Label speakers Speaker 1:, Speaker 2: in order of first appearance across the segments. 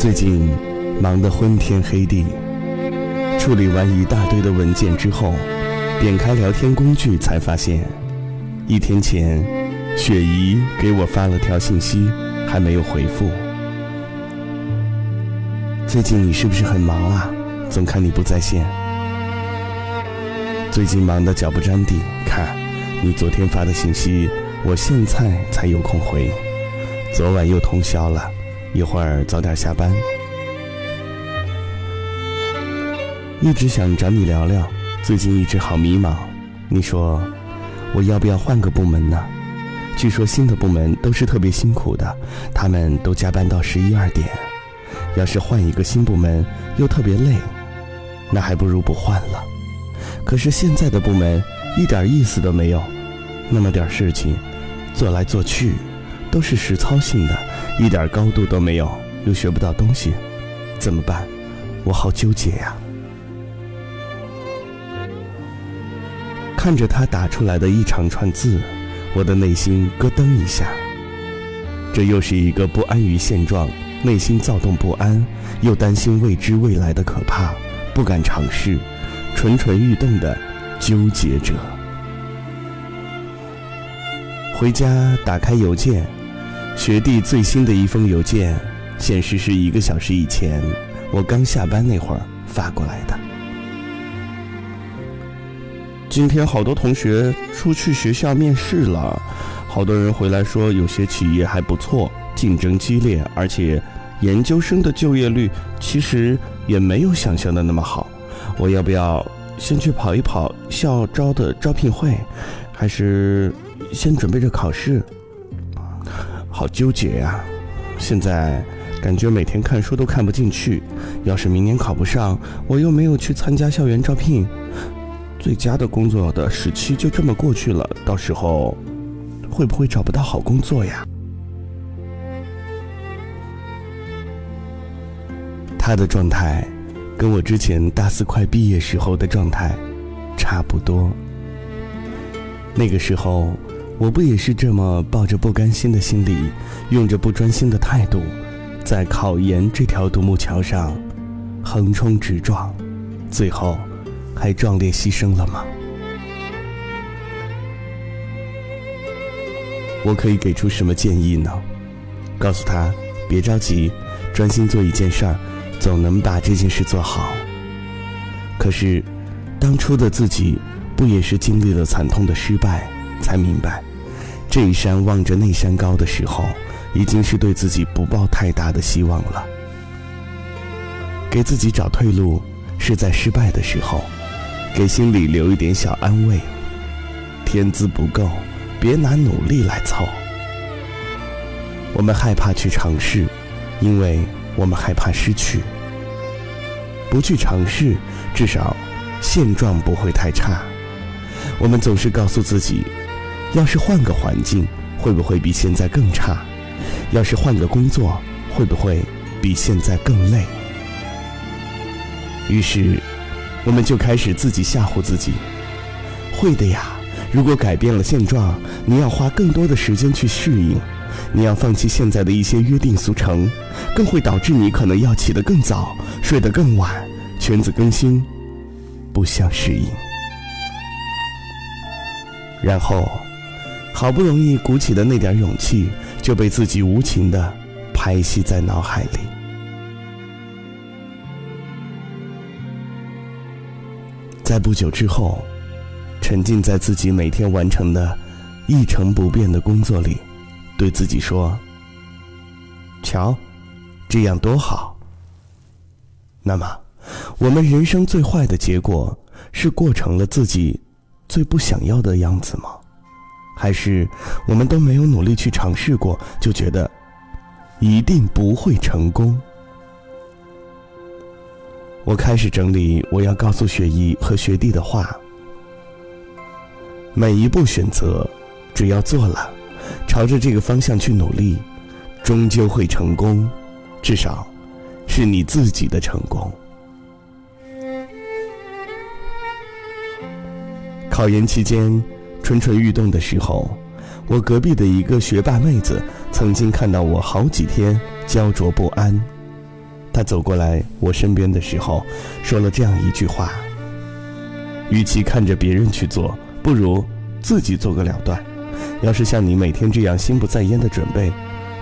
Speaker 1: 最近忙得昏天黑地，处理完一大堆的文件之后，点开聊天工具才发现，一天前雪姨给我发了条信息，还没有回复。最近你是不是很忙啊？总看你不在线。最近忙得脚不沾地，看你昨天发的信息，我现在才有空回。昨晚又通宵了，一会儿早点下班。一直想找你聊聊，最近一直好迷茫。你说我要不要换个部门呢？据说新的部门都是特别辛苦的，他们都加班到十一二点。要是换一个新部门又特别累，那还不如不换了。可是现在的部门一点意思都没有，那么点事情，做来做去。都是实操性的，一点高度都没有，又学不到东西，怎么办？我好纠结呀！看着他打出来的一长串字，我的内心咯噔一下。这又是一个不安于现状、内心躁动不安，又担心未知未来的可怕，不敢尝试、蠢蠢欲动的纠结者。回家打开邮件。学弟最新的一封邮件，显示是一个小时以前，我刚下班那会儿发过来的。今天好多同学出去学校面试了，好多人回来说有些企业还不错，竞争激烈，而且研究生的就业率其实也没有想象的那么好。我要不要先去跑一跑校招的招聘会，还是先准备着考试？好纠结呀！现在感觉每天看书都看不进去。要是明年考不上，我又没有去参加校园招聘，最佳的工作的时期就这么过去了。到时候会不会找不到好工作呀？他的状态跟我之前大四快毕业时候的状态差不多。那个时候。我不也是这么抱着不甘心的心理，用着不专心的态度，在考研这条独木桥上横冲直撞，最后还壮烈牺牲了吗？我可以给出什么建议呢？告诉他别着急，专心做一件事儿，总能把这件事做好。可是，当初的自己不也是经历了惨痛的失败，才明白？这一山望着那山高的时候，已经是对自己不抱太大的希望了。给自己找退路，是在失败的时候，给心里留一点小安慰。天资不够，别拿努力来凑。我们害怕去尝试，因为我们害怕失去。不去尝试，至少现状不会太差。我们总是告诉自己。要是换个环境，会不会比现在更差？要是换个工作，会不会比现在更累？于是，我们就开始自己吓唬自己：会的呀！如果改变了现状，你要花更多的时间去适应，你要放弃现在的一些约定俗成，更会导致你可能要起得更早，睡得更晚，圈子更新，不相适应。然后。好不容易鼓起的那点勇气，就被自己无情的拍熄在脑海里。在不久之后，沉浸在自己每天完成的一成不变的工作里，对自己说：“瞧，这样多好。”那么，我们人生最坏的结果是过成了自己最不想要的样子吗？还是我们都没有努力去尝试过，就觉得一定不会成功。我开始整理我要告诉雪姨和学弟的话。每一步选择，只要做了，朝着这个方向去努力，终究会成功，至少是你自己的成功。考研期间。蠢蠢欲动的时候，我隔壁的一个学霸妹子曾经看到我好几天焦灼不安。她走过来我身边的时候，说了这样一句话：“与其看着别人去做，不如自己做个了断。要是像你每天这样心不在焉的准备，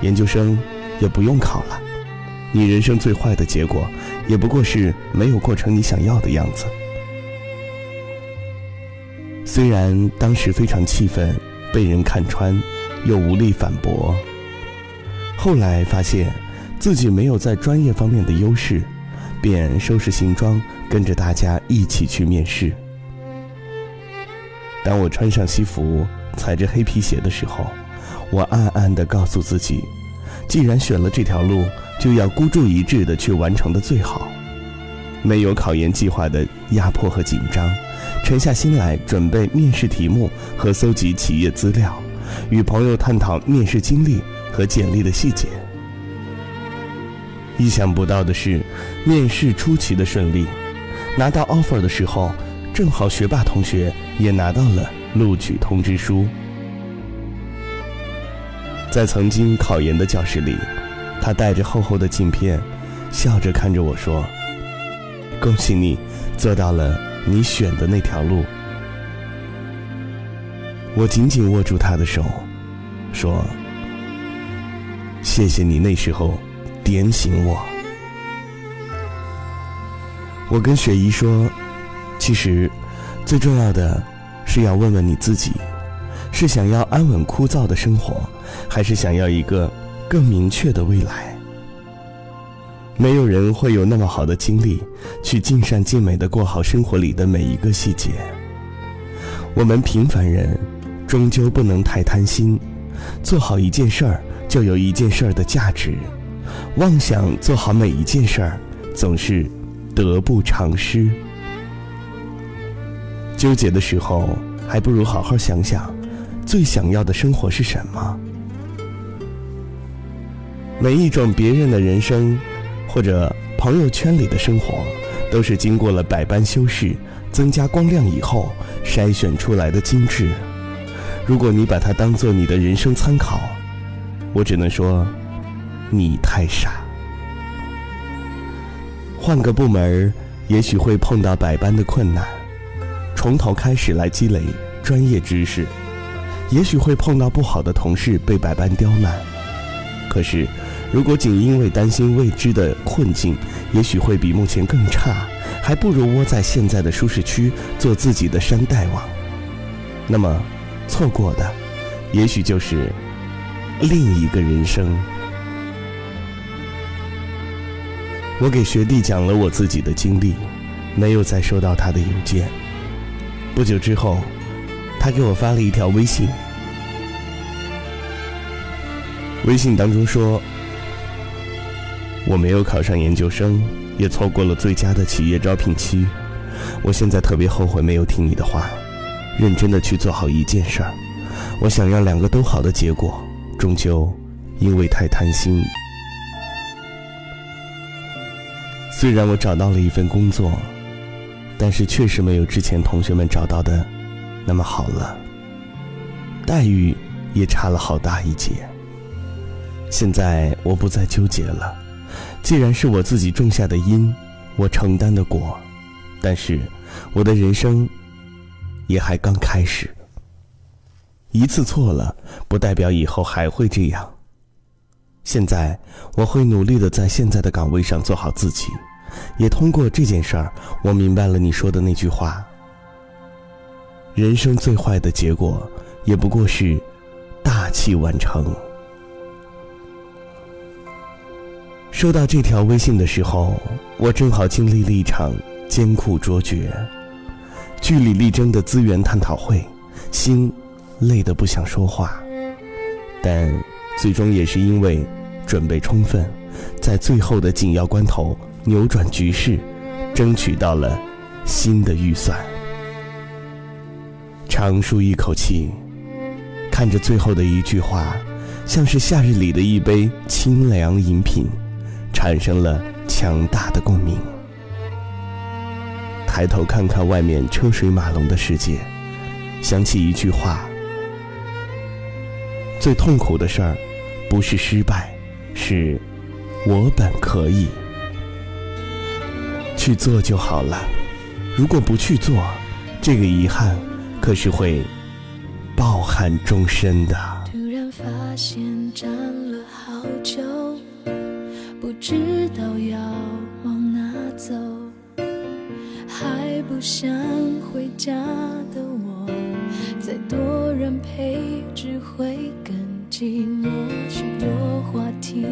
Speaker 1: 研究生也不用考了。你人生最坏的结果，也不过是没有过成你想要的样子。”虽然当时非常气愤，被人看穿，又无力反驳。后来发现。自己没有在专业方面的优势，便收拾行装，跟着大家一起去面试。当我穿上西服，踩着黑皮鞋的时候，我暗暗地告诉自己：既然选了这条路，就要孤注一掷地去完成的最好。没有考研计划的压迫和紧张，沉下心来准备面试题目和搜集企业资料，与朋友探讨面试经历和简历的细节。意想不到的是，面试出奇的顺利。拿到 offer 的时候，正好学霸同学也拿到了录取通知书。在曾经考研的教室里，他带着厚厚的镜片，笑着看着我说：“恭喜你，做到了你选的那条路。”我紧紧握住他的手，说：“谢谢你那时候。”点醒我。我跟雪姨说：“其实，最重要的是要问问你自己，是想要安稳枯燥的生活，还是想要一个更明确的未来？没有人会有那么好的精力，去尽善尽美的过好生活里的每一个细节。我们平凡人，终究不能太贪心，做好一件事儿，就有一件事儿的价值。”妄想做好每一件事儿，总是得不偿失。纠结的时候，还不如好好想想，最想要的生活是什么。每一种别人的人生，或者朋友圈里的生活，都是经过了百般修饰、增加光亮以后筛选出来的精致。如果你把它当做你的人生参考，我只能说。你太傻。换个部门也许会碰到百般的困难，从头开始来积累专业知识，也许会碰到不好的同事被百般刁难。可是，如果仅因为担心未知的困境，也许会比目前更差，还不如窝在现在的舒适区做自己的山大王。那么，错过的，也许就是另一个人生。我给学弟讲了我自己的经历，没有再收到他的邮件。不久之后，他给我发了一条微信。微信当中说：“我没有考上研究生，也错过了最佳的企业招聘期。我现在特别后悔没有听你的话，认真的去做好一件事儿。我想要两个都好的结果，终究因为太贪心。”虽然我找到了一份工作，但是确实没有之前同学们找到的那么好了，待遇也差了好大一截。现在我不再纠结了，既然是我自己种下的因，我承担的果，但是我的人生也还刚开始。一次错了，不代表以后还会这样。现在我会努力的在现在的岗位上做好自己。也通过这件事儿，我明白了你说的那句话：人生最坏的结果，也不过是大器晚成。收到这条微信的时候，我正好经历了一场艰苦卓绝、据理力争的资源探讨会，心累得不想说话，但最终也是因为准备充分，在最后的紧要关头。扭转局势，争取到了新的预算。长舒一口气，看着最后的一句话，像是夏日里的一杯清凉饮品，产生了强大的共鸣。抬头看看外面车水马龙的世界想起一句话最痛苦的事儿不是失败是我本可以。去做就好了。如果不去做这个遗憾可是会抱憾终身的。
Speaker 2: 突然发现站了好久。知道要往哪走还不想回家的我再多人陪只会更寂寞。许多话题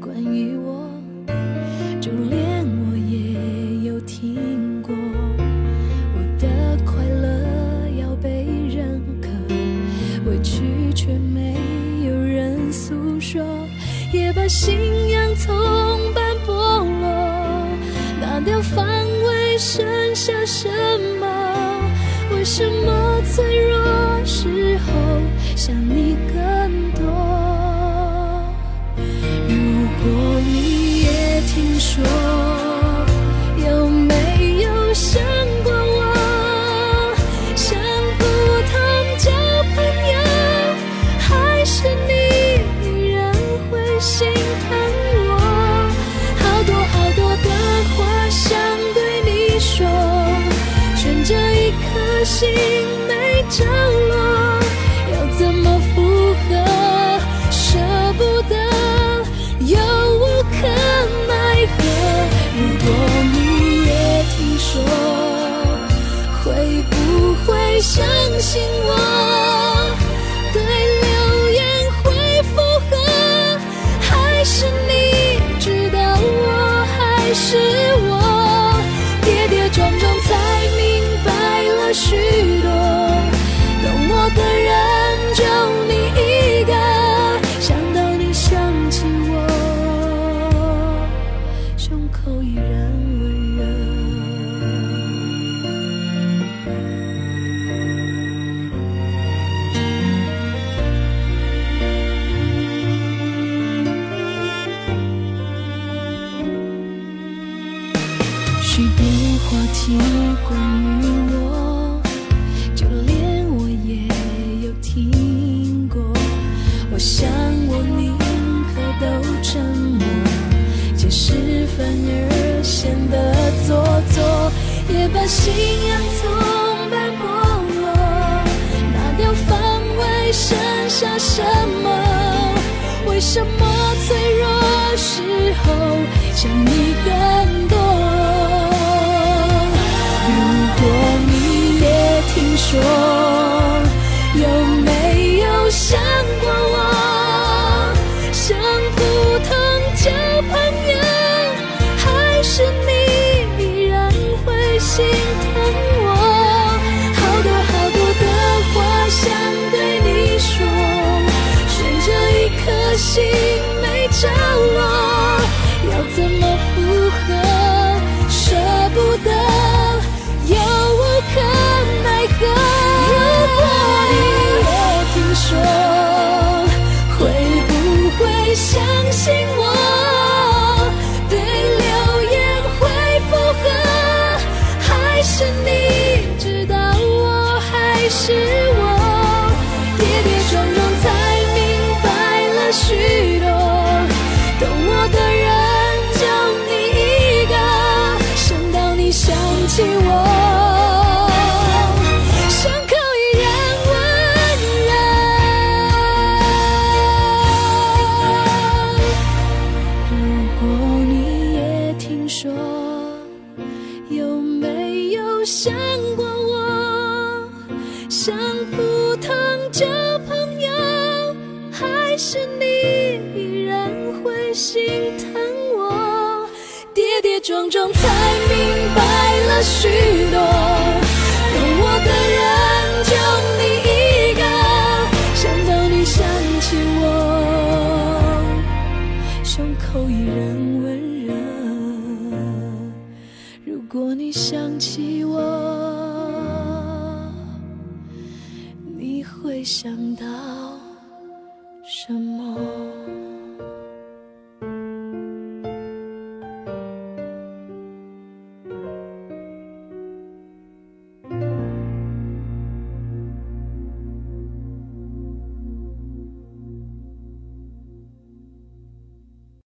Speaker 2: 关于我就连我也有听过。我的快乐要被认可委屈却没有人诉说也把心从半剥落，拿掉防卫，剩下什么？为什么脆弱时候想你更？相信我。信仰从被剥落，拿掉防卫，剩下什么？为什么脆弱时候想你更多？如果你也听说。想过我，像普通交朋友，还是你依然会心疼我？跌跌撞撞才明白了许多。想起我你会想到